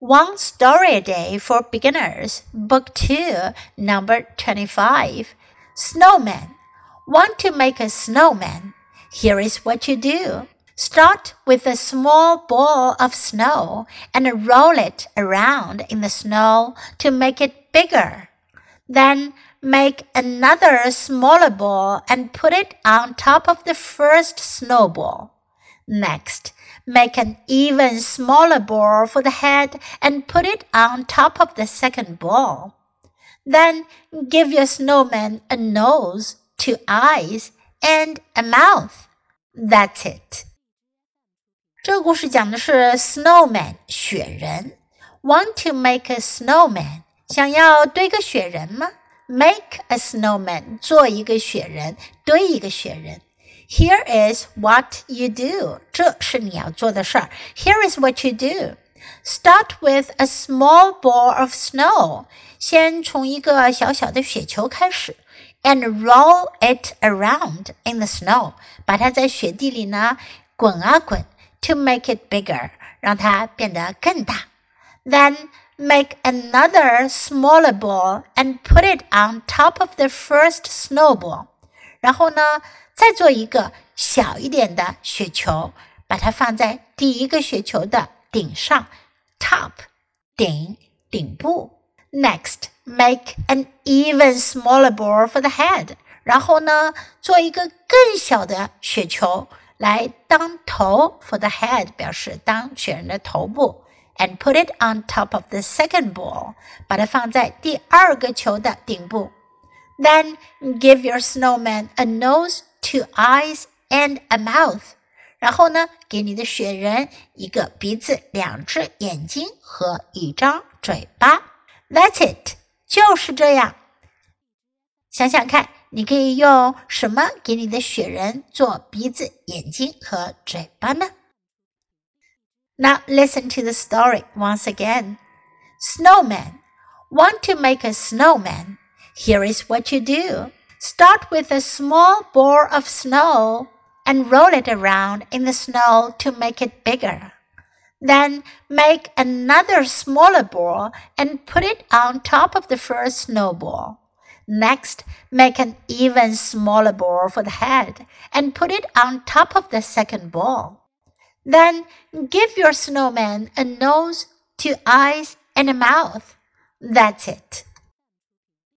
One Story a Day for Beginners, Book 2, Number 25. Snowman. Want to make a snowman? Here is what you do. Start with a small ball of snow and roll it around in the snow to make it bigger. Then make another smaller ball and put it on top of the first snowball. Next, make an even smaller ball for the head and put it on top of the second ball. Then give your snowman a nose, two eyes, and a mouth. That's it. 这个故事讲的是 snowman 雪人。Want to make a snowman？想要堆个雪人吗？Make a snowman，做一个雪人，堆一个雪人。 here is what you do. 这是你要做的事儿。Here is what you do. Start with a small ball of snow. 先从一个小小的雪球开始，and roll it around in the snow. 把它在雪地里呢滚啊滚，to make it bigger. 让它变得更大。Then make another smaller ball and put it on top of the first snowball. 然后呢，再做一个小一点的雪球，把它放在第一个雪球的顶上，top 顶顶部。Next, make an even smaller ball for the head。然后呢，做一个更小的雪球来当头，for the head 表示当雪人的头部。And put it on top of the second ball，把它放在第二个球的顶部。 Then give your snowman a nose two eyes and a mouth。然后呢，给你的雪人一个鼻子、两只眼睛和一张嘴巴。That's it，就是这样。想想看，你可以用什么给你的雪人做鼻子、眼睛和嘴巴呢？Now listen to the story once again. Snowman. Want to make a snowman? Here is what you do. Start with a small ball of snow and roll it around in the snow to make it bigger. Then make another smaller ball and put it on top of the first snowball. Next, make an even smaller ball for the head and put it on top of the second ball. Then give your snowman a nose, two eyes, and a mouth. That's it.